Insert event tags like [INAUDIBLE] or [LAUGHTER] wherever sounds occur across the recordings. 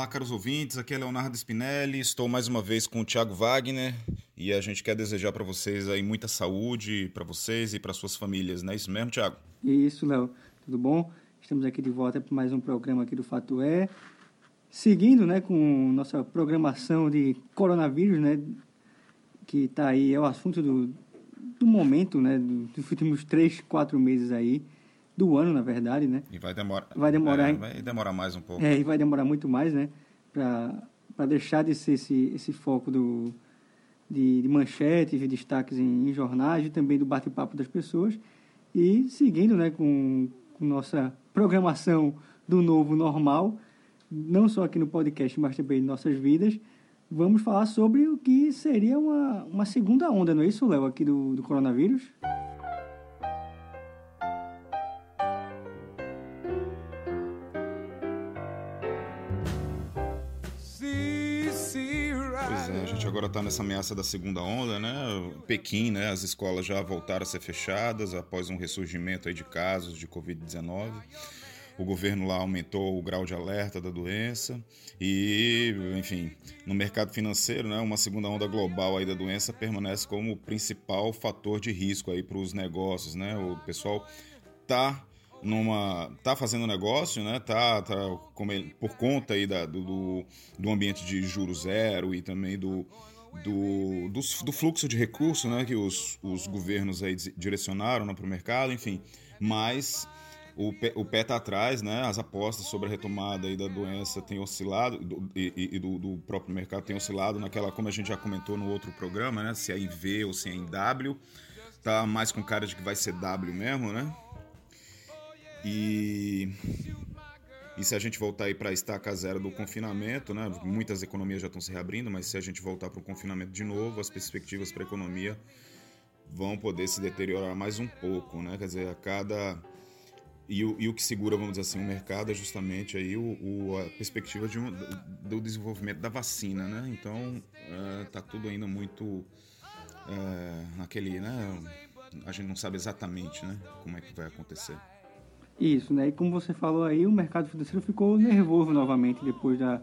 Olá, caros ouvintes, aqui é Leonardo Spinelli, estou mais uma vez com o Thiago Wagner e a gente quer desejar para vocês aí muita saúde para vocês e para suas famílias, não é isso mesmo, Thiago? Isso, Léo, tudo bom? Estamos aqui de volta para mais um programa aqui do Fato É, seguindo, né, com nossa programação de coronavírus, né, que está aí, é o assunto do, do momento, né, dos últimos três, quatro meses aí, do ano, na verdade, né? E vai demorar. Vai demorar. É, vai demorar mais um pouco. É, e vai demorar muito mais, né? Para deixar de ser esse, esse foco do, de, de manchetes e destaques em, em, jornais e também do bate-papo das pessoas. E seguindo, né, com, com nossa programação do novo normal, não só aqui no podcast, mas também em nossas vidas, vamos falar sobre o que seria uma, uma segunda onda, não é isso, Léo, aqui do, do coronavírus? Agora está nessa ameaça da segunda onda, né? Pequim, né? As escolas já voltaram a ser fechadas após um ressurgimento aí de casos de Covid-19. O governo lá aumentou o grau de alerta da doença e, enfim, no mercado financeiro, né, uma segunda onda global aí da doença permanece como o principal fator de risco aí para os negócios, né? O pessoal tá numa tá fazendo negócio, né? Tá, tá ele, por conta aí da, do, do ambiente de juro zero e também do, do, do, do fluxo de recursos, né? Que os, os governos aí direcionaram né, para o mercado, enfim. Mas o pé, o pé tá atrás, né? As apostas sobre a retomada aí da doença têm oscilado do, e, e do, do, próprio mercado tem oscilado naquela, como a gente já comentou no outro programa, né? Se é em V ou se é em W. Tá mais com cara de que vai ser W mesmo, né? E, e se a gente voltar aí para a estaca zero do confinamento, né, muitas economias já estão se reabrindo, mas se a gente voltar para o confinamento de novo, as perspectivas para a economia vão poder se deteriorar mais um pouco, né? Quer dizer, a cada e o, e o que segura, vamos dizer assim, o mercado é justamente aí o, o a perspectiva de um, do desenvolvimento da vacina, né? Então, é, tá tudo ainda muito é, naquele, né? A gente não sabe exatamente, né? Como é que vai acontecer. Isso, né? E como você falou aí, o mercado financeiro ficou nervoso novamente depois da,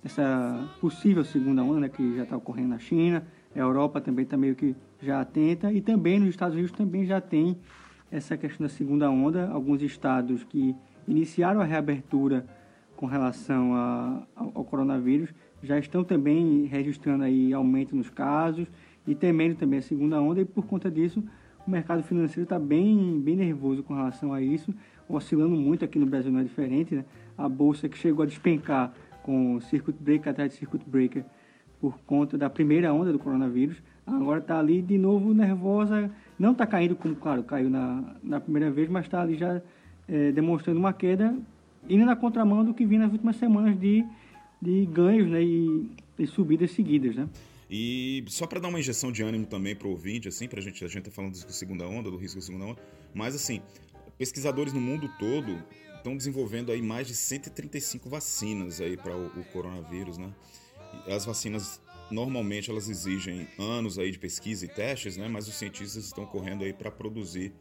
dessa possível segunda onda que já está ocorrendo na China. A Europa também está meio que já atenta e também nos Estados Unidos também já tem essa questão da segunda onda. Alguns estados que iniciaram a reabertura com relação a, ao, ao coronavírus já estão também registrando aí aumento nos casos e temendo também a segunda onda e por conta disso o mercado financeiro está bem, bem nervoso com relação a isso oscilando muito aqui no Brasil, não é diferente, né? A bolsa que chegou a despencar com circuit breaker atrás de circuit breaker por conta da primeira onda do coronavírus, agora está ali de novo nervosa, não está caindo como, claro, caiu na, na primeira vez, mas está ali já é, demonstrando uma queda, indo na contramão do que vinha nas últimas semanas de, de ganhos né, e, e subidas seguidas, né? E só para dar uma injeção de ânimo também para o ouvinte, assim, para a gente, a gente tá falando da segunda onda, do risco da segunda onda, mas assim, Pesquisadores no mundo todo estão desenvolvendo aí mais de 135 vacinas aí para o, o, coronavírus, né? As vacinas normalmente elas exigem anos aí de pesquisa e testes, né? Mas os cientistas estão correndo aí para produzir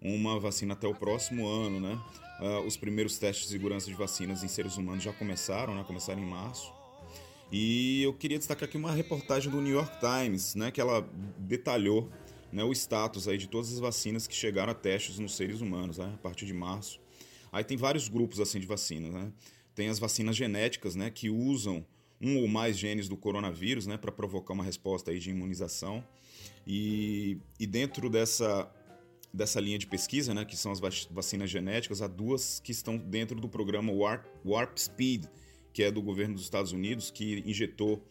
uma vacina até o próximo ano, né? Uh, os primeiros testes de segurança de vacinas em seres humanos já começaram, né? Começaram em março. E eu queria destacar aqui uma reportagem do New York Times, né? Que ela detalhou né, o status aí de todas as vacinas que chegaram a testes nos seres humanos, né, a partir de março. Aí tem vários grupos assim de vacinas, né? Tem as vacinas genéticas, né, que usam um ou mais genes do coronavírus, né, para provocar uma resposta aí de imunização. E, e dentro dessa dessa linha de pesquisa, né, que são as vacinas genéticas, há duas que estão dentro do programa Warp, Warp Speed, que é do governo dos Estados Unidos, que injetou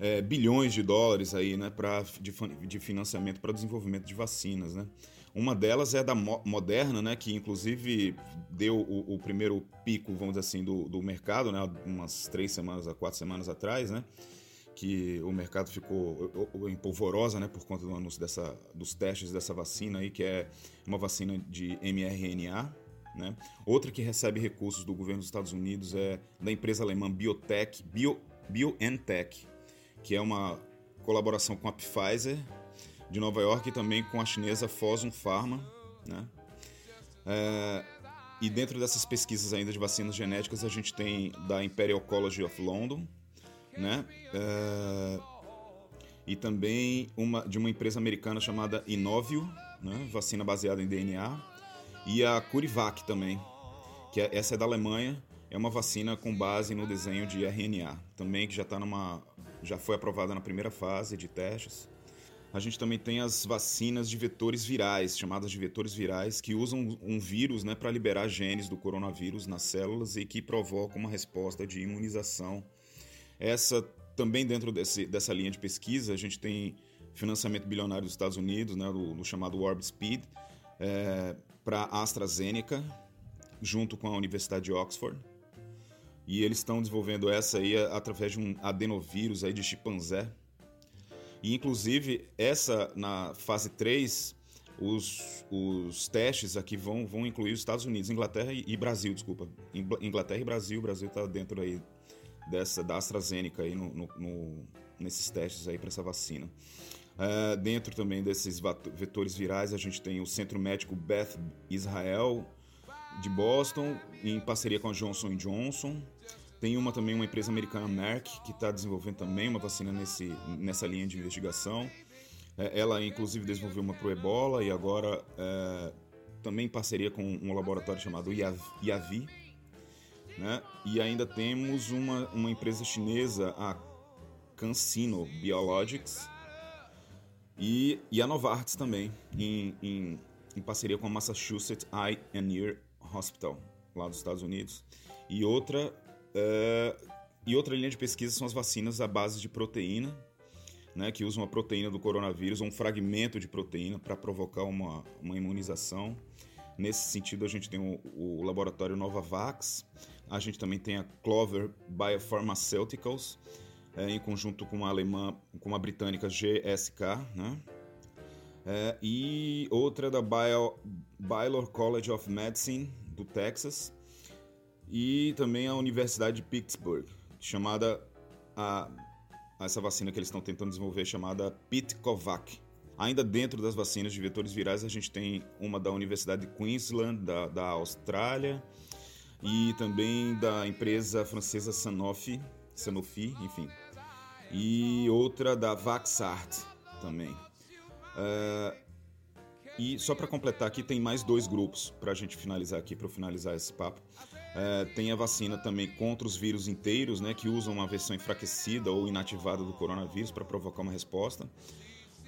é, bilhões de dólares aí, né, pra, de, de financiamento para desenvolvimento de vacinas. Né? Uma delas é da Moderna, né, que inclusive deu o, o primeiro pico, vamos dizer assim, do, do mercado, né, umas três semanas, quatro semanas atrás, né, que o mercado ficou em polvorosa né, por conta do anúncio dessa, dos testes dessa vacina, aí, que é uma vacina de mRNA. Né? Outra que recebe recursos do governo dos Estados Unidos é da empresa alemã Biotech, Bio, BioNTech, que é uma colaboração com a Pfizer de Nova York e também com a chinesa Fosun Pharma. Né? É, e dentro dessas pesquisas ainda de vacinas genéticas, a gente tem da Imperial College of London, né? Uh, e também uma, de uma empresa americana chamada Inovio, né? vacina baseada em DNA, e a Curivac também, que é, essa é da Alemanha, é uma vacina com base no desenho de RNA, também que já está numa já foi aprovada na primeira fase de testes. A gente também tem as vacinas de vetores virais, chamadas de vetores virais, que usam um vírus né, para liberar genes do coronavírus nas células e que provocam uma resposta de imunização. Essa também dentro desse, dessa linha de pesquisa, a gente tem financiamento bilionário dos Estados Unidos, né, do chamado Warp Speed, é, para a AstraZeneca, junto com a Universidade de Oxford. E eles estão desenvolvendo essa aí através de um adenovírus aí de chimpanzé. E inclusive essa na fase 3, os, os testes aqui vão, vão incluir os Estados Unidos, Inglaterra e, e Brasil, desculpa. Inglaterra e Brasil, o Brasil está dentro aí dessa da AstraZeneca aí no, no, no nesses testes aí para essa vacina. Uh, dentro também desses vetores virais, a gente tem o Centro Médico Beth Israel de Boston, em parceria com a Johnson Johnson. Tem uma também, uma empresa americana, Merck, que está desenvolvendo também uma vacina nesse, nessa linha de investigação. É, ela, inclusive, desenvolveu uma para o ebola e agora é, também em parceria com um laboratório chamado Yavi. Né? E ainda temos uma, uma empresa chinesa, a CanSino Biologics, e, e a Novartis também, em, em, em parceria com a Massachusetts Eye and Ear Hospital, lá dos Estados Unidos. E outra, é, e outra linha de pesquisa são as vacinas à base de proteína, né, que usam a proteína do coronavírus, um fragmento de proteína, para provocar uma, uma imunização. Nesse sentido, a gente tem o, o laboratório Novavax, a gente também tem a Clover Biopharmaceuticals, é, em conjunto com a alemã, com a britânica GSK, né? É, e outra da Bio, Baylor College of Medicine, do Texas, e também a Universidade de Pittsburgh, chamada a, essa vacina que eles estão tentando desenvolver chamada Pitcovac. Ainda dentro das vacinas de vetores virais, a gente tem uma da Universidade de Queensland, da, da Austrália, e também da empresa francesa Sanofi, Sanofi, enfim, e outra da Vaxart também. Uh, e só para completar aqui, tem mais dois grupos para a gente finalizar aqui, para finalizar esse papo. Uh, tem a vacina também contra os vírus inteiros, né, que usam uma versão enfraquecida ou inativada do coronavírus para provocar uma resposta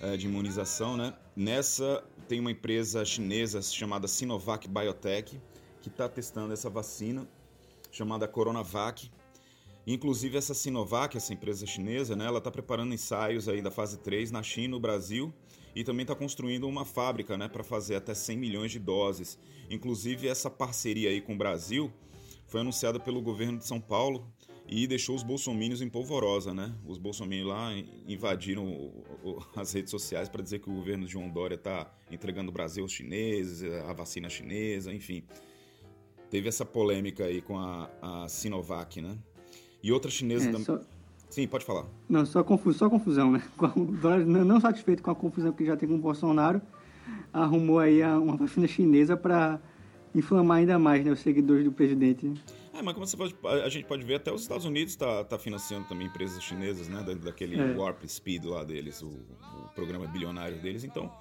uh, de imunização. Né? Nessa, tem uma empresa chinesa chamada Sinovac Biotech, que está testando essa vacina, chamada Coronavac, Inclusive essa Sinovac, essa empresa chinesa, né, ela está preparando ensaios aí da fase 3 na China, no Brasil e também está construindo uma fábrica né, para fazer até 100 milhões de doses. Inclusive essa parceria aí com o Brasil foi anunciada pelo governo de São Paulo e deixou os bolsomínios em polvorosa, né? Os bolsomínios lá invadiram as redes sociais para dizer que o governo de João Dória está entregando o Brasil aos chineses, a vacina chinesa, enfim. Teve essa polêmica aí com a, a Sinovac, né? E outra chinesa é, também. Só... Sim, pode falar. Não, só, confu... só confusão, né? [LAUGHS] Não satisfeito com a confusão que já tem com o Bolsonaro, arrumou aí uma vacina chinesa para inflamar ainda mais né, os seguidores do presidente. É, mas como você pode, a gente pode ver, até os Estados Unidos está tá financiando também empresas chinesas, né? daquele é. Warp Speed lá deles, o, o, programa bilionário deles. Então,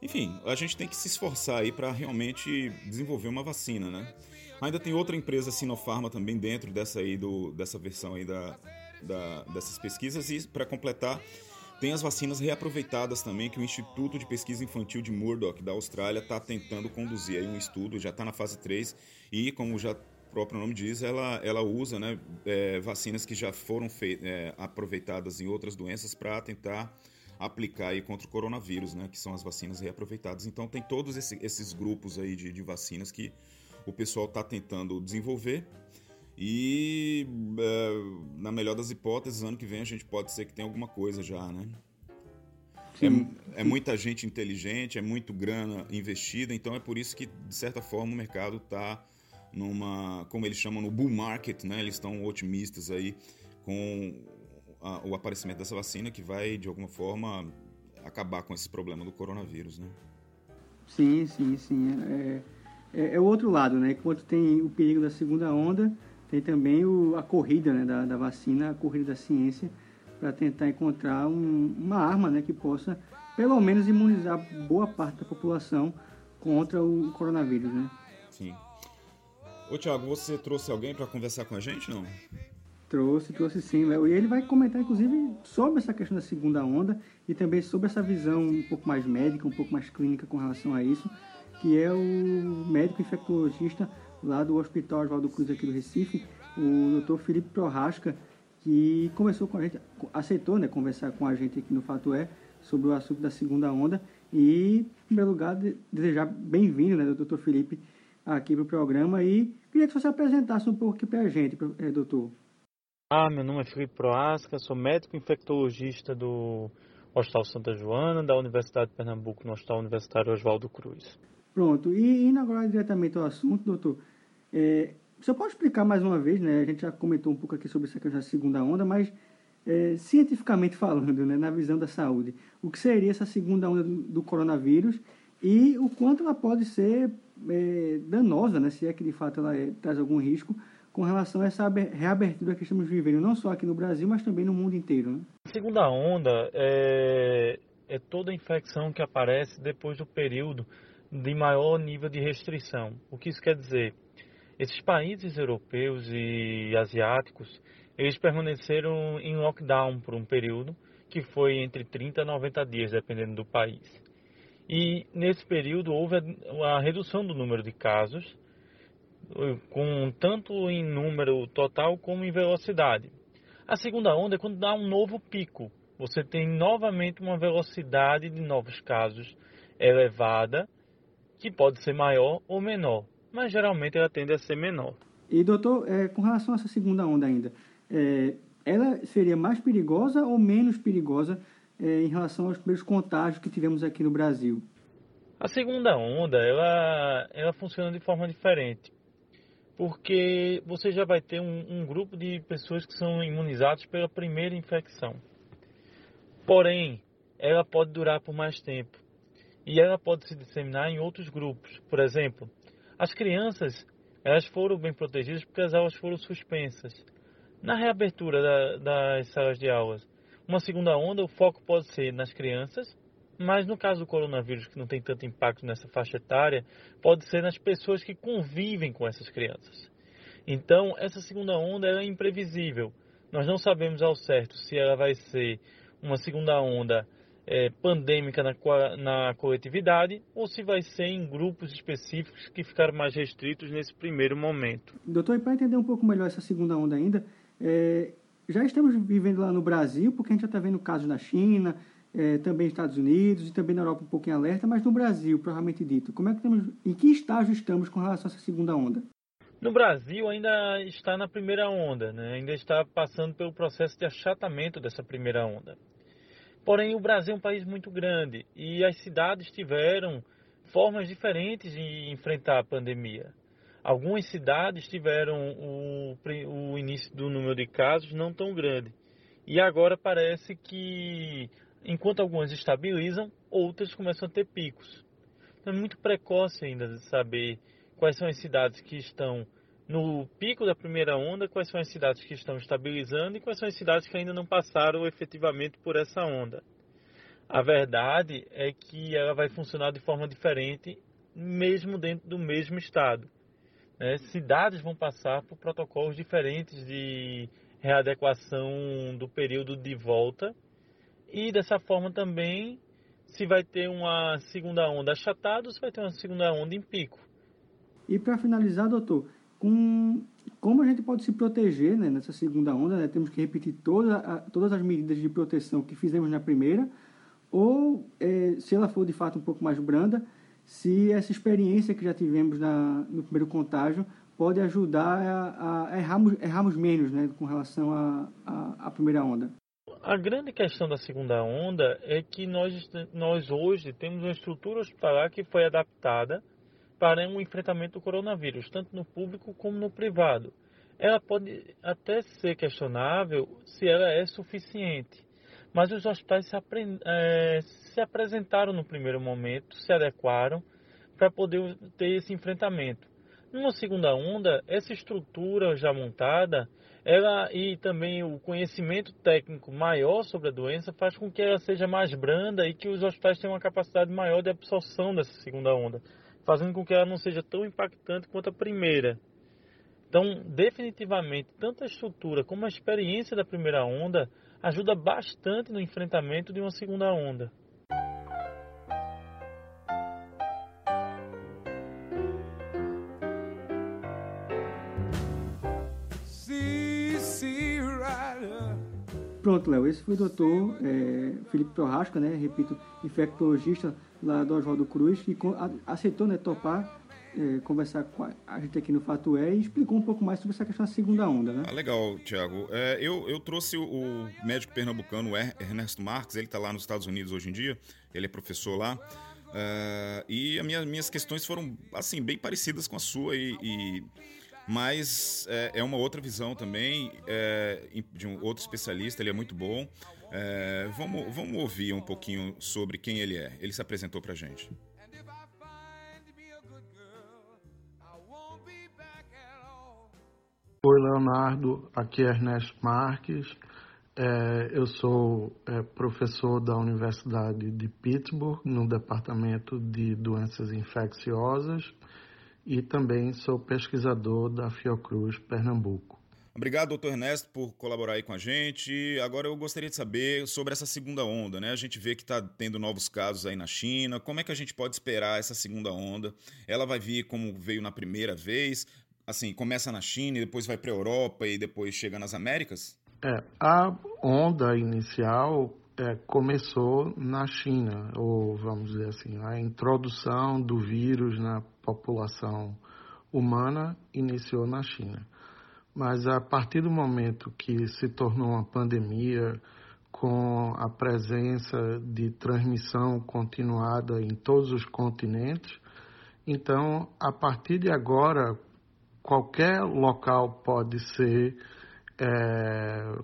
enfim, a gente tem que se esforçar aí para realmente desenvolver uma vacina, né? Ainda tem outra empresa, Sinopharma, também dentro dessa aí do, dessa versão aí da, da dessas pesquisas. E para completar, tem as vacinas reaproveitadas também, que o Instituto de Pesquisa Infantil de Murdoch, da Austrália, está tentando conduzir aí um estudo, já está na fase 3, e como já o próprio nome diz, ela, ela usa né, é, vacinas que já foram é, aproveitadas em outras doenças para tentar aplicar aí contra o coronavírus, né, que são as vacinas reaproveitadas. Então tem todos esse, esses grupos aí de, de vacinas que o pessoal está tentando desenvolver. E é, na melhor das hipóteses, ano que vem a gente pode ser que tenha alguma coisa já, né? É, é, muita gente inteligente, é muito grana investida, então é por isso que, de certa forma, o mercado está numa, como eles chamam, no bull market, né? Eles estão otimistas aí com a, o aparecimento dessa vacina que vai, de alguma forma, acabar com esse problema do coronavírus, né? Sim, sim, sim. É é, é, o outro lado, né? Enquanto tem o perigo da segunda onda, tem também o, a corrida né, da, da vacina, a corrida da ciência, para tentar encontrar um, uma arma né, que possa, pelo menos, imunizar boa parte da população contra o coronavírus, né? Sim. Ô, Thiago, você trouxe alguém para conversar com a gente, não? Trouxe, trouxe sim. E ele vai comentar, inclusive, sobre essa questão da segunda onda e também sobre essa visão um pouco mais médica, um pouco mais clínica com relação a isso, que é o médico infectologista lá do Hospital Oswaldo Cruz aqui do Recife, o Dr. Felipe Prorasca, que conversou com a gente, aceitou né, conversar com a gente aqui no Fato É sobre o assunto da segunda onda. E, em primeiro lugar, desejar bem-vindo, né, doutor Felipe, aqui para o programa. E queria que você apresentasse um pouco aqui para a gente, é, doutor. Ah, meu nome é Felipe Proasca, sou médico infectologista do Hospital Santa Joana, da Universidade de Pernambuco, no Hospital Universitário Oswaldo Cruz. Pronto, e indo agora diretamente ao assunto, doutor, é, você pode explicar mais uma vez, né? A gente já comentou um pouco aqui sobre essa questão da segunda onda, mas é, cientificamente falando, né, na visão da saúde, o que seria essa segunda onda do, coronavírus e o quanto ela pode ser é, danosa, né, se é que de fato ela é, traz algum risco com relação a essa reabertura que estamos vivendo, não só aqui no Brasil, mas também no mundo inteiro. Né? A segunda onda é, é toda infecção que aparece depois do período de maior nível de restrição. O que isso quer dizer? Esses países europeus e asiáticos, eles permaneceram em lockdown por um período que foi entre 30 a 90 dias, dependendo do país. E nesse período houve a redução do número de casos, com tanto em número total como em velocidade. A segunda onda é quando dá um novo pico. Você tem novamente uma velocidade de novos casos elevada, que pode ser maior ou menor, mas geralmente ela tende a ser menor. E doutor, é, com relação a essa segunda onda ainda, é, ela seria mais perigosa ou menos perigosa é, em relação aos primeiros contágios que tivemos aqui no Brasil? A segunda onda, ela, ela funciona de forma diferente, porque você já vai ter um, um grupo de pessoas que são imunizados pela primeira infecção. Porém, ela pode durar por mais tempo e ela pode se disseminar em outros grupos. Por exemplo, as crianças, elas foram bem protegidas porque as aulas foram suspensas. Na reabertura da, das salas de aulas, uma segunda onda, o foco pode ser nas crianças, mas no caso do coronavírus, que não tem tanto impacto nessa faixa etária, pode ser nas pessoas que convivem com essas crianças. Então, essa segunda onda é imprevisível. Nós não sabemos ao certo se ela vai ser uma segunda onda é, pandêmica na, na coletividade ou se vai ser em grupos específicos que ficaram mais restritos nesse primeiro momento. Doutor, e para entender um pouco melhor essa segunda onda ainda, é, já estamos vivendo lá no Brasil, porque a gente já está vendo casos na China, é, também nos Estados Unidos e também na Europa um pouquinho alerta, mas no Brasil, provavelmente dito, como é que estamos, em que estágio estamos com relação a essa segunda onda? No Brasil ainda está na primeira onda, né? ainda está passando pelo processo de achatamento dessa primeira onda. Porém, o Brasil é um país muito grande e as cidades tiveram formas diferentes de enfrentar a pandemia. Algumas cidades tiveram o, o início do número de casos não tão grande. E agora parece que, enquanto algumas estabilizam, outras começam a ter picos. Então é muito precoce ainda de saber quais são as cidades que estão no pico da primeira onda, quais são as cidades que estão estabilizando e quais são as cidades que ainda não passaram efetivamente por essa onda. A verdade é que ela vai funcionar de forma diferente, mesmo dentro do mesmo estado. Né? Cidades vão passar por protocolos diferentes de readequação do período de volta e dessa forma também se vai ter uma segunda onda achatada ou se vai ter uma segunda onda em pico. E para finalizar, doutor, com, como a gente pode se proteger né, nessa segunda onda? Né? Temos que repetir toda a, todas as medidas de proteção que fizemos na primeira, ou é, se ela for de fato um pouco mais branda, se essa experiência que já tivemos na, no primeiro contágio pode ajudar a, a errarmos, errarmos menos né, com relação à primeira onda. A grande questão da segunda onda é que nós, nós hoje temos uma estrutura hospitalar que foi adaptada para um enfrentamento do coronavírus, tanto no público como no privado. Ela pode até ser questionável se ela é suficiente, mas os hospitais se, é, se apresentaram no primeiro momento, se adequaram para poder ter esse enfrentamento. Numa segunda onda, essa estrutura já montada, ela e também o conhecimento técnico maior sobre a doença faz com que ela seja mais branda e que os hospitais tenham uma capacidade maior de absorção dessa segunda onda, fazendo com que ela não seja tão impactante quanto a primeira. Então, definitivamente, tanto a estrutura como a experiência da primeira onda ajuda bastante no enfrentamento de uma segunda onda. Pronto, Léo, esse foi o doutor é, Felipe Prorasca, né, repito, infectologista lá do Oswaldo Cruz, que aceitou né, topar é, conversar com a gente aqui no Fato É e explicou um pouco mais sobre essa questão da segunda onda, né? Ah, legal, Tiago. É, eu, eu trouxe o, médico pernambucano Ernesto Marques, ele está lá nos Estados Unidos hoje em dia, ele é professor lá. Uh, e as minha, minhas questões foram, assim, bem parecidas com a sua e... e mas é, é, uma outra visão também é, de um outro especialista, ele é muito bom. É, vamos, vamos ouvir um pouquinho sobre quem ele é. Ele se apresentou para gente. Oi, Leonardo. Aqui é Ernesto Marques. É, eu sou é, professor da Universidade de Pittsburgh, no Departamento de Doenças Infecciosas, e também sou pesquisador da Fiocruz Pernambuco. Obrigado, doutor Ernesto, por colaborar aí com a gente. Agora eu gostaria de saber sobre essa segunda onda, né? A gente vê que está tendo novos casos aí na China. Como é que a gente pode esperar essa segunda onda? Ela vai vir como veio na primeira vez? assim, começa na China e depois vai para a Europa e depois chega nas Américas? É, a onda inicial é, começou na China, ou vamos dizer assim, a introdução do vírus na população humana iniciou na China. Mas a partir do momento que se tornou uma pandemia, com a presença de transmissão continuada em todos os continentes, então, a partir de agora, qualquer local pode ser é,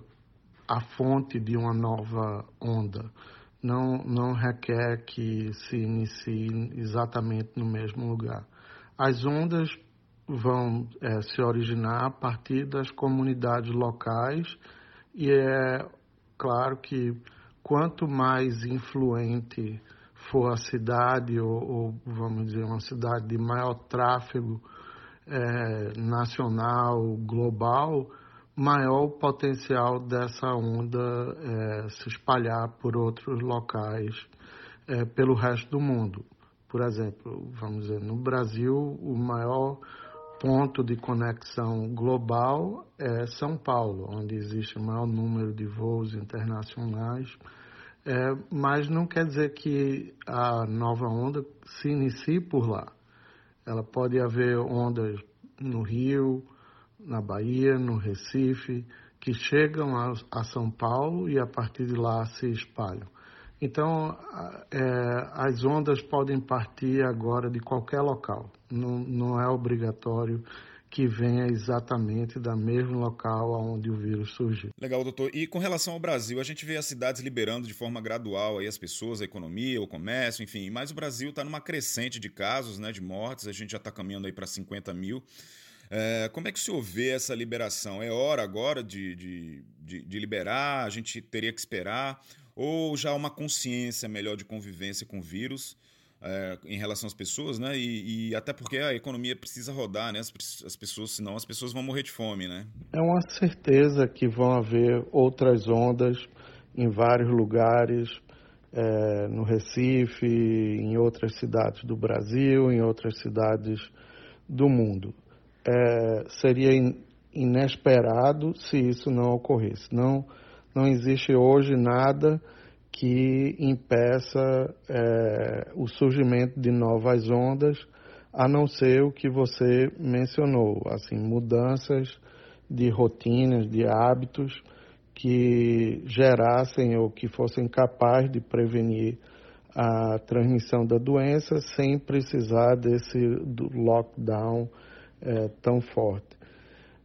a fonte de uma nova onda. Não, não requer que se inicie exatamente no mesmo lugar. As ondas vão é, se originar a partir das comunidades locais e é claro que quanto mais influente for a cidade ou, ou vamos dizer uma cidade de maior tráfego é, nacional, global, maior o potencial dessa onda é, se espalhar por outros locais é, pelo resto do mundo. Por exemplo, vamos dizer, no Brasil, o maior ponto de conexão global é São Paulo, onde existe o maior número de voos internacionais. É, mas não quer dizer que a nova onda se inicie por lá. Ela pode haver ondas no Rio, na Bahia, no Recife, que chegam a, a São Paulo e a partir de lá se espalham. Então, é, as ondas podem partir agora de qualquer local. Não, não é obrigatório que venha exatamente da mesmo local onde o vírus surgiu. Legal, doutor. E com relação ao Brasil, a gente vê as cidades liberando de forma gradual aí as pessoas, a economia, o comércio, enfim. Mas o Brasil está numa crescente de casos, né, de mortes. A gente já está caminhando aí para 50 mil. É, como é que o senhor vê essa liberação? É hora agora de, de, de, de liberar? A gente teria que esperar? Ou já uma consciência melhor de convivência com o vírus? É, em relação às pessoas, né? E, e, até porque a economia precisa rodar, né? As, as, pessoas, senão as pessoas vão morrer de fome, né? É uma certeza que vão haver outras ondas em vários lugares, é, no Recife, em outras cidades do Brasil, em outras cidades do mundo. É, seria in, inesperado se isso não ocorresse. Não, não existe hoje nada que impeça é, o surgimento de novas ondas, a não ser o que você mencionou, assim, mudanças de rotinas, de hábitos que gerassem ou que fossem capazes de prevenir a transmissão da doença sem precisar desse lockdown é, tão forte.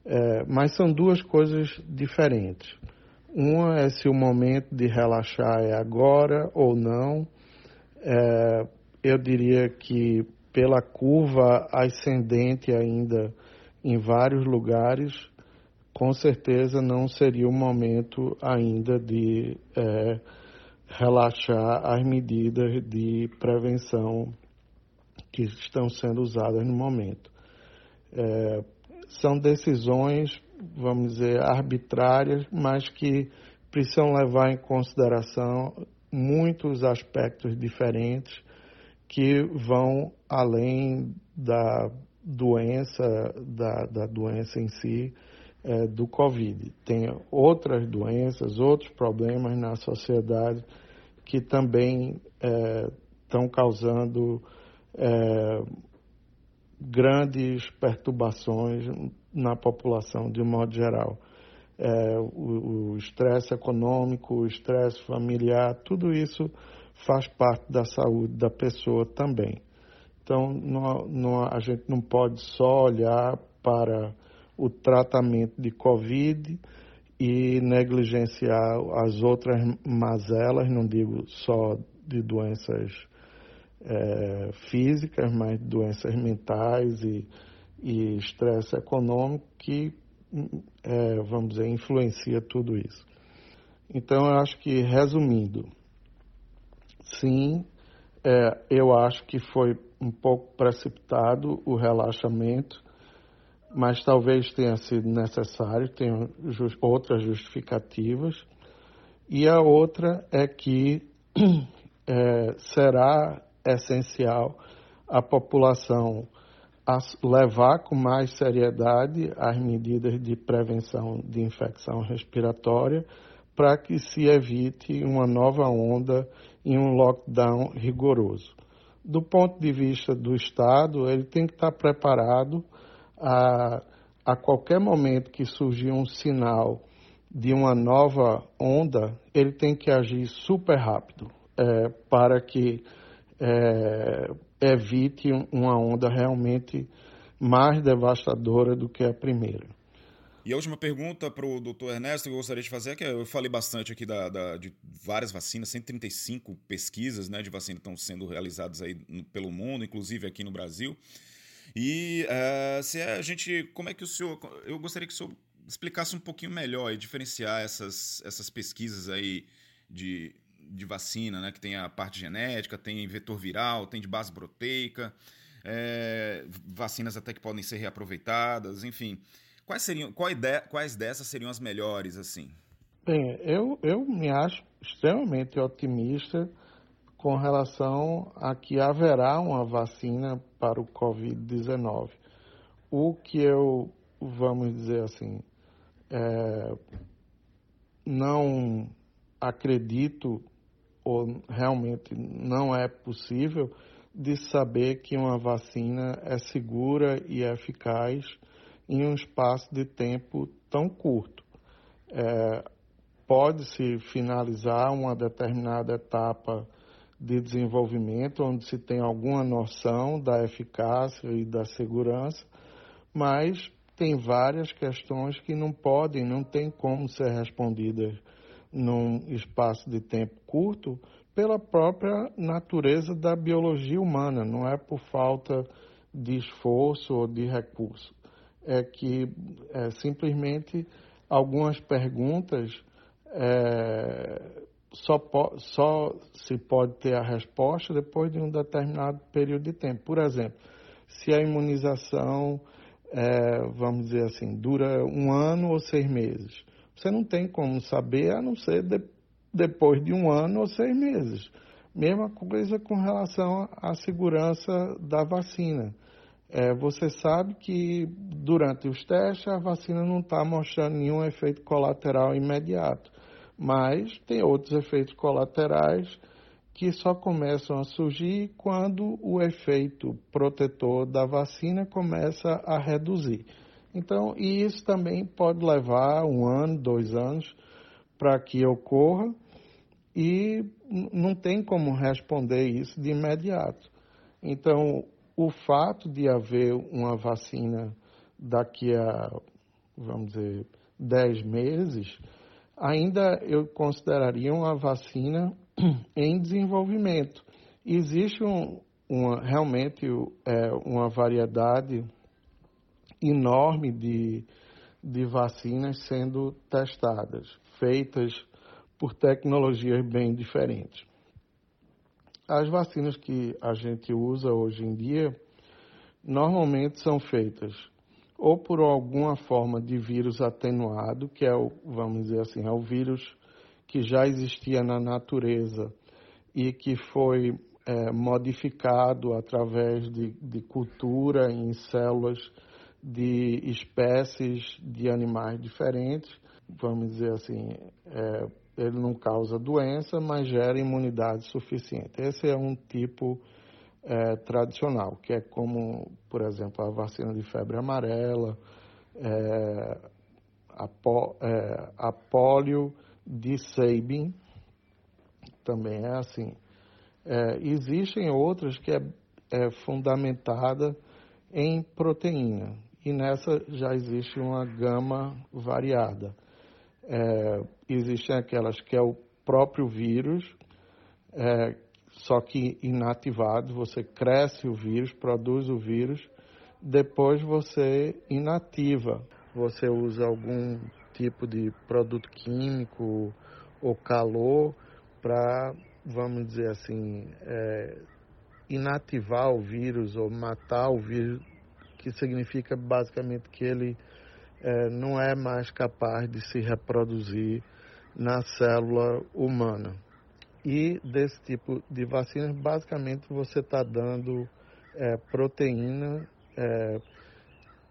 É, mas são duas coisas diferentes. Uma é se o momento de relaxar é agora ou não. É, eu diria que pela curva ascendente ainda em vários lugares, com certeza não seria o momento ainda de é, relaxar as medidas de prevenção que estão sendo usadas no momento. É, são decisões, vamos dizer, arbitrárias, mas que precisam levar em consideração muitos aspectos diferentes que vão além da doença, da, da doença em si, é, do Covid. Tem outras doenças, outros problemas na sociedade que também estão é, causando é, grandes perturbações na população de um modo geral. É, o estresse econômico, o estresse familiar, tudo isso faz parte da saúde da pessoa também. Então, não, não, a gente não pode só olhar para o tratamento de Covid e negligenciar as outras mazelas, não digo só de doenças é, físicas, mas doenças mentais e, e estresse econômico que, é, vamos dizer, influencia tudo isso. Então, eu acho que, resumindo, sim, é, eu acho que foi um pouco precipitado o relaxamento, mas talvez tenha sido necessário, tem just, outras justificativas. E a outra é que [CLEARS THROAT] é, será essencial a população a levar com mais seriedade as medidas de prevenção de infecção respiratória para que se evite uma nova onda e um lockdown rigoroso. Do ponto de vista do Estado, ele tem que estar preparado a, a qualquer momento que surgir um sinal de uma nova onda, ele tem que agir super rápido é, para que é, evite uma onda realmente mais devastadora do que a primeira. E a última pergunta para o doutor Ernesto que eu gostaria de fazer é que eu falei bastante aqui da, da, de várias vacinas, 135 pesquisas né, de vacina estão sendo realizadas aí no, pelo mundo, inclusive aqui no Brasil. E uh, se a gente, como é que o senhor, eu gostaria que o senhor explicasse um pouquinho melhor e diferenciar essas, essas pesquisas aí de, de vacina, né? Que tem a parte genética, tem vetor viral, tem de base proteica, é, vacinas até que podem ser reaproveitadas, enfim. Quais seriam, qual ideia, quais dessas seriam as melhores, assim? Bem, eu, eu me acho extremamente otimista com relação a que haverá uma vacina para o Covid-19. O que eu, vamos dizer assim, é, não acredito ou realmente não é possível de saber que uma vacina é segura e eficaz em um espaço de tempo tão curto. É, Pode-se finalizar uma determinada etapa de desenvolvimento onde se tem alguma noção da eficácia e da segurança, mas tem várias questões que não podem, não tem como ser respondidas num espaço de tempo curto pela própria natureza da biologia humana, não é por falta de esforço ou de recurso. É que é, simplesmente algumas perguntas é, só, po só se pode ter a resposta depois de um determinado período de tempo. Por exemplo, se a imunização, é, vamos dizer assim, dura um ano ou seis meses você não tem como saber a não ser de, depois de um ano ou seis meses. Mesma coisa com relação à segurança da vacina. É, você sabe que durante os testes a vacina não está mostrando nenhum efeito colateral imediato, mas tem outros efeitos colaterais que só começam a surgir quando o efeito protetor da vacina começa a reduzir. Então, e isso também pode levar um ano, dois anos para que ocorra e não tem como responder isso de imediato. Então, o fato de haver uma vacina daqui a, vamos dizer, dez meses, ainda eu consideraria uma vacina [CLEARS THROAT] em desenvolvimento. Existe um, uma, realmente é, uma variedade enorme de, de vacinas sendo testadas, feitas por tecnologias bem diferentes. As vacinas que a gente usa hoje em dia normalmente são feitas ou por alguma forma de vírus atenuado, que é o, vamos dizer assim, é o vírus que já existia na natureza e que foi é, modificado através de, de cultura em células de espécies de animais diferentes, vamos dizer assim, é, ele não causa doença, mas gera imunidade suficiente. Esse é um tipo é, tradicional, que é como, por exemplo, a vacina de febre amarela, é, a, é, a polio de Sabin, também é assim. É, existem outras que é, é fundamentada em proteína, e nessa já existe uma gama variada. É, existem aquelas que é o próprio vírus, é, só que inativado, você cresce o vírus, produz o vírus, depois você inativa. Você usa algum tipo de produto químico ou calor para, vamos dizer assim, é, inativar o vírus ou matar o vírus, que significa basicamente que ele é, não é mais capaz de se reproduzir na célula humana. E desse tipo de vacinas, basicamente você está dando é, proteína é,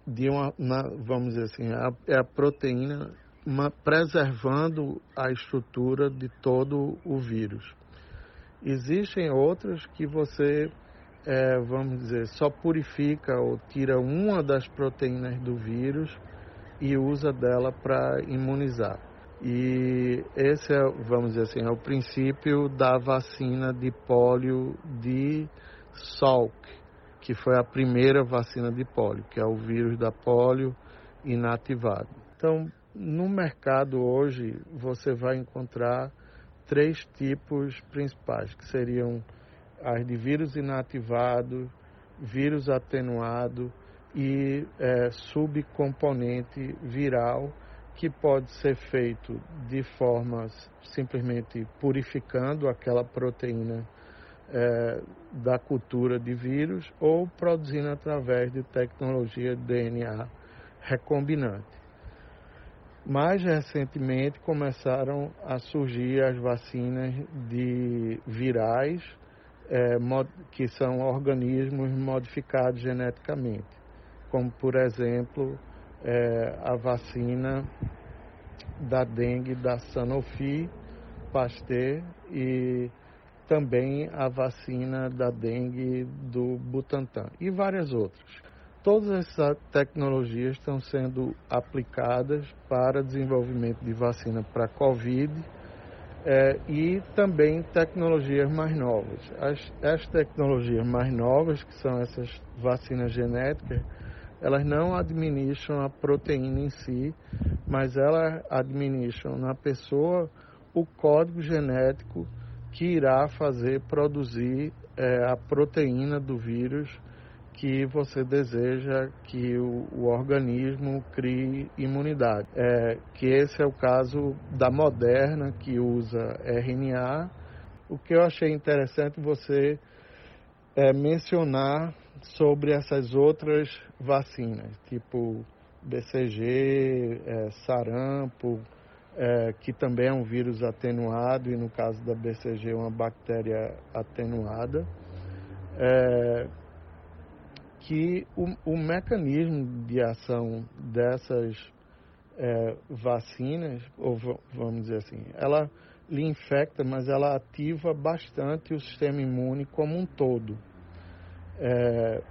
de uma, na, vamos dizer assim, a, é a proteína uma, preservando a estrutura de todo o vírus. Existem outras que você, é, vamos dizer, só purifica ou tira uma das proteínas do vírus e usa dela para imunizar. E esse é, vamos dizer assim, é o princípio da vacina de pólio de Salk, que foi a primeira vacina de pólio, que é o vírus da pólio inativado. Então, no mercado hoje, você vai encontrar três tipos principais, que seriam as de vírus inativado, vírus atenuado e é, subcomponente viral que pode ser feito de forma simplesmente purificando aquela proteína é, da cultura de vírus ou produzindo através de tecnologia DNA recombinante. Mais recentemente começaram a surgir as vacinas de virais, é, que são organismos modificados geneticamente, como por exemplo é, a vacina da dengue da Sanofi Pasteur e também a vacina da dengue do Butantan e várias outras. Todas essas tecnologias estão sendo aplicadas para desenvolvimento de vacina para Covid é, e também tecnologias mais novas. As, as tecnologias mais novas, que são essas vacinas genéticas, elas não administram a proteína em si, mas elas administram na pessoa o código genético que irá fazer produzir é, a proteína do vírus que você deseja que o, o organismo crie imunidade. É, que esse é o caso da Moderna, que usa RNA. O que eu achei interessante você é, mencionar sobre essas outras vacinas, tipo BCG, é, sarampo, é, que também é um vírus atenuado, e no caso da BCG, uma bactéria atenuada, é, que o, o, mecanismo de ação dessas é, vacinas, ou vamos dizer assim, ela lhe infecta, mas ela ativa bastante o sistema imune como um todo. É,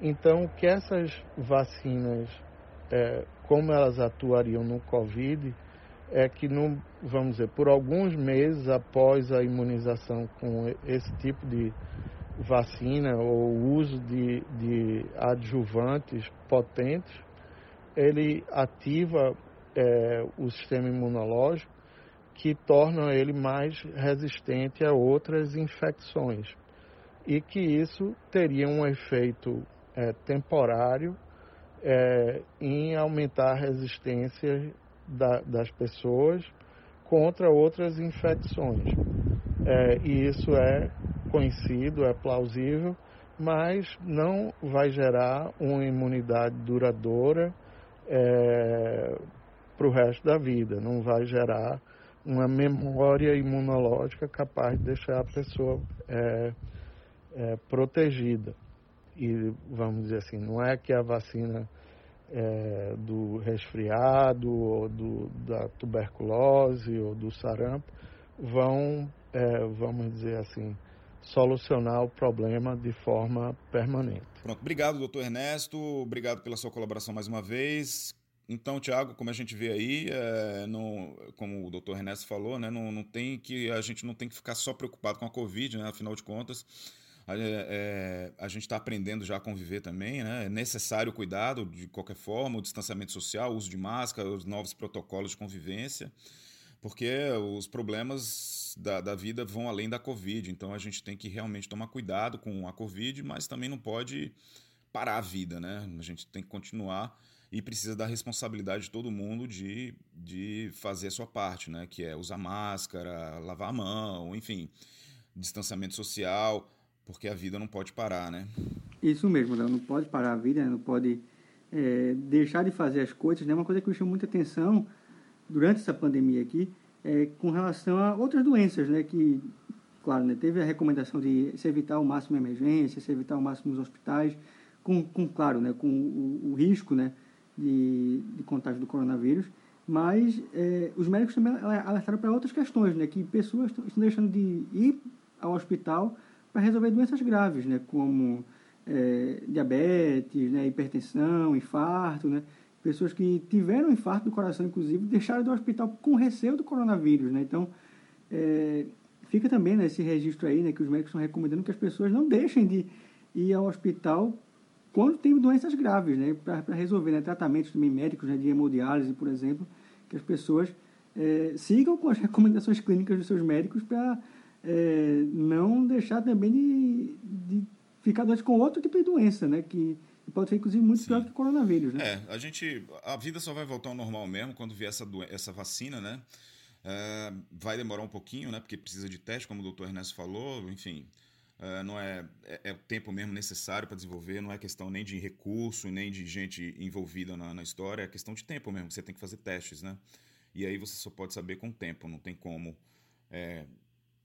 então, que essas vacinas, é, como elas atuariam no Covid, é que, no, vamos dizer, por alguns meses após a imunização com esse tipo de vacina ou uso de, de adjuvantes potentes, ele ativa é, o sistema imunológico que torna ele mais resistente a outras infecções. e que isso teria um efeito é, temporário é, em aumentar a resistência da, das pessoas contra outras infecções. É, e isso é conhecido, é plausível, mas não vai gerar uma imunidade duradoura é, para o resto da vida, não vai gerar uma memória imunológica capaz de deixar a pessoa é, é, protegida. E vamos dizer assim, não é que a vacina é, do resfriado ou do, da tuberculose ou do sarampo vão, é, vamos dizer assim, solucionar o problema de forma permanente. Pronto, obrigado, doutor Ernesto, obrigado pela sua colaboração mais uma vez. Então, Tiago, como a gente vê aí, é, como o doutor Ernesto falou, né, não, não tem que, a gente não tem que ficar só preocupado com a Covid, né, afinal de contas, é, é, a gente está aprendendo já a conviver também, né? É necessário cuidado de qualquer forma, o distanciamento social, o uso de máscara, os novos protocolos de convivência, porque os problemas da, da vida vão além da Covid. Então a gente tem que realmente tomar cuidado com a Covid, mas também não pode parar a vida, né? A gente tem que continuar e precisa da responsabilidade de todo mundo de, de fazer a sua parte, né? Que é usar máscara, lavar a mão, enfim, distanciamento social porque a vida não pode parar, né? Isso mesmo, não pode parar a vida, não pode é, deixar de fazer as coisas. Né? Uma coisa que me chamou muita atenção durante essa pandemia aqui é com relação a outras doenças, né? Que, claro, né? teve a recomendação de se evitar o máximo em emergência, se evitar o máximo nos hospitais, com, com claro, né? Com o, o risco, né? De, de contágio do coronavírus mas é, os médicos também alertaram para outras questões, né, que pessoas estão deixando de ir ao hospital para resolver doenças graves, né, como é, diabetes, né, hipertensão, infarto, né, pessoas que tiveram infarto do coração, inclusive, deixaram do hospital com receio do coronavírus, né, então é, fica também nesse né, registro aí, né, que os médicos estão recomendando que as pessoas não deixem de ir ao hospital quando tem doenças graves, né, para resolver, né, tratamentos também médicos, né, de hemodiálise, por exemplo, que as pessoas é, sigam com as [LAUGHS] recomendações clínicas dos seus médicos para é, não deixar também de, de ficar doente com outro tipo de doença, né? Que pode ser, inclusive, muito Sim. pior que o coronavírus, né? É, a gente... A vida só vai voltar ao normal mesmo quando vier essa, essa vacina, né? É, vai demorar um pouquinho, né? Porque precisa de teste, como o doutor Ernesto falou, enfim... É, não é, é, é, o tempo mesmo necessário para desenvolver, não é questão nem de recurso, nem de gente envolvida na, na história, é questão de tempo mesmo, você tem que fazer testes, né? E aí você só pode saber com o tempo, não tem como é,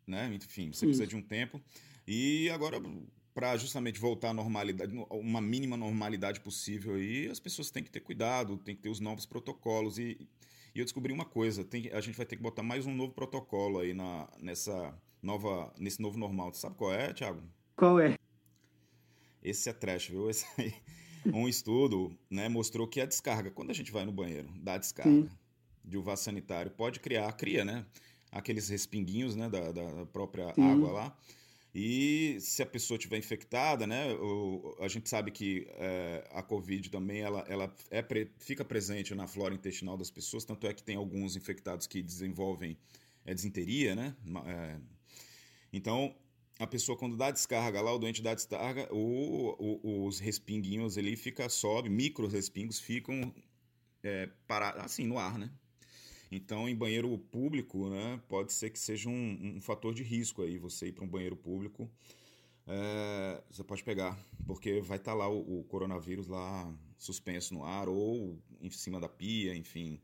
né? Enfim, você precisa de um tempo. E agora, para justamente voltar à normalidade, uma mínima normalidade possível aí, as pessoas têm que ter cuidado, tem que ter os novos protocolos. E, e eu descobri uma coisa, tem, a gente vai ter que botar mais um novo protocolo aí na, nessa nova, nesse novo normal. Você sabe qual é, Thiago? Qual é? Esse é trash, viu? Esse aí. Um estudo né, mostrou que a descarga, quando a gente vai no banheiro, dá descarga Sim. de um vaso sanitário, pode criar, cria, né? aqueles respinguinhos né, da, da própria Sim. água lá. E se a pessoa tiver infectada, né, o, a gente sabe que é, a Covid também ela, ela é pre, fica presente na flora intestinal das pessoas, tanto é que tem alguns infectados que desenvolvem é, desinteria, né? É, então, a pessoa quando dá descarga lá, o doente dá descarga, o, o, os respinguinhos ali fica sobe, micro respingos ficam é, para, assim no ar, né? Então, em banheiro público, né, pode ser que seja um, um fator de risco aí você ir para um banheiro público. É, você pode pegar, porque vai estar tá lá o, o, coronavírus lá suspenso no ar ou em cima da pia, enfim.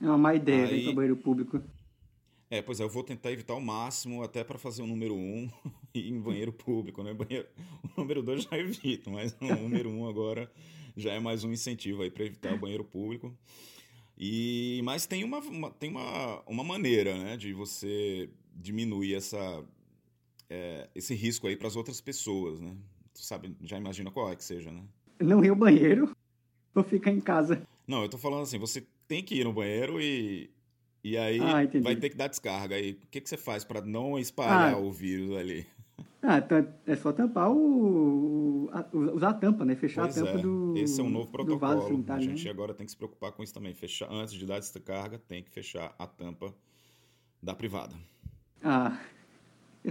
É uma má ideia aí, ir para o banheiro público. É, pois é, eu vou tentar evitar o máximo, até para fazer o número um [LAUGHS] em banheiro público, né? Banheiro, [LAUGHS] o número dois já evito, mas o número um agora já é mais um incentivo aí para evitar o banheiro público. E, mas tem uma, uma, tem uma, uma maneira né, de você diminuir essa, é, esse risco aí para as outras pessoas, né? Tu sabe, já imagina qual é que seja, né? Não ir ao banheiro ou ficar em casa. Não, eu tô falando assim, você tem que ir no banheiro e, e aí ah, vai ter que dar descarga. Aí, o que, que você faz para não espalhar ah, o vírus ali? Ah, então é só tampar o. usar a tampa, né? Fechar pois a tampa é. do. Esse é um novo protocolo. a gente né? agora tem que se preocupar com isso também. Fechar, antes de dar descarga, tem que fechar a tampa da privada. Ah. [LAUGHS]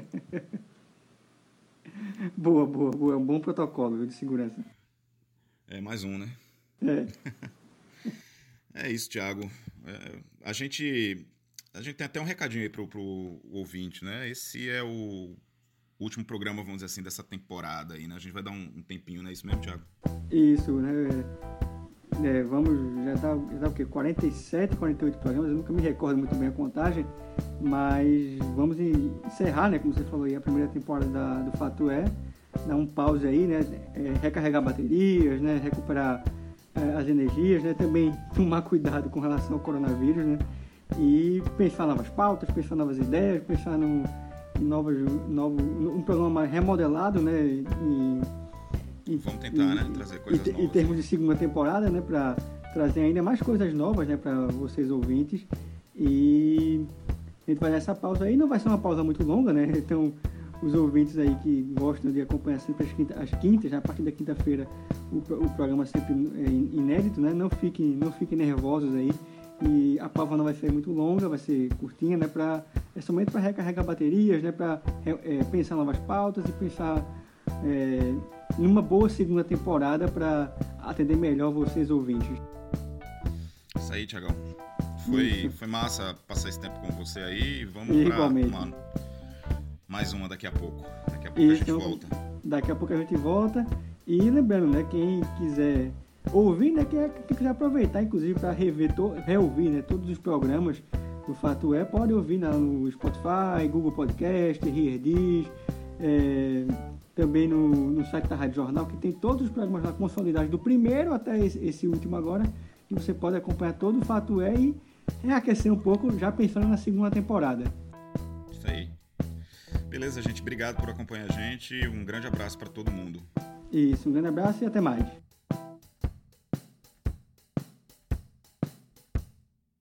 boa, boa, boa. É um bom protocolo de segurança. É mais um, né? É. [LAUGHS] é isso, Thiago. É, a gente a gente tem até um recadinho aí pro, pro ouvinte, né? Esse é o último programa, vamos dizer assim, dessa temporada aí, né? A gente vai dar um, um tempinho, né? Isso mesmo, Thiago? Isso, né? É, vamos, já tá, já tá o quê? 47, 48 programas, eu nunca me recordo muito bem a contagem, mas vamos encerrar, né? Como você falou aí, a primeira temporada da, do Fato É, dar um pause aí, né? É, recarregar baterias, né? Recuperar é, as energias, né? Também [LAUGHS] tomar cuidado com relação ao coronavírus, né? E pensar novas pautas, pensar novas ideias, pensar num, em novos, novo, um programa remodelado, né? E, Vamos tentar, né? Trazer coisas e, novas. Em termos de segunda temporada, né? Para trazer ainda mais coisas novas, né? Para vocês ouvintes. E a gente vai nessa pausa aí. Não vai ser uma pausa muito longa, né? [LAUGHS] Então, os ouvintes aí que gostam de acompanhar sempre as quintas, as quintas né? a partir da quinta-feira, o, o programa sempre é inédito, né? Não fiquem, não fiquem nervosos aí. E a pausa não vai ser muito longa, vai ser curtinha, né? Pra, é somente para recarregar baterias, né? Para é, pensar novas pautas e pensar é, numa boa segunda temporada para atender melhor vocês ouvintes. Isso aí, Tiagão. Foi, foi massa passar esse tempo com você aí. Vamos para uma, mais uma daqui a pouco. Daqui a pouco Isso, a gente volta. Daqui a pouco a gente volta. E lembrando, né, quem quiser ouvir, né, quem, quem quiser aproveitar, inclusive, para rever, to, reouvir né, todos os programas do Fato É, pode ouvir né, no Spotify, Google Podcast, Heardiz, é, também no, no site da Rádio Jornal, que tem todos os programas lá consolidados, do primeiro até esse, esse último agora, e você pode acompanhar todo o Fato É e reaquecer um pouco, já pensando na segunda temporada. Isso aí. Beleza, gente. Obrigado por acompanhar a gente. Um grande abraço para todo mundo. Isso, um grande abraço e até mais.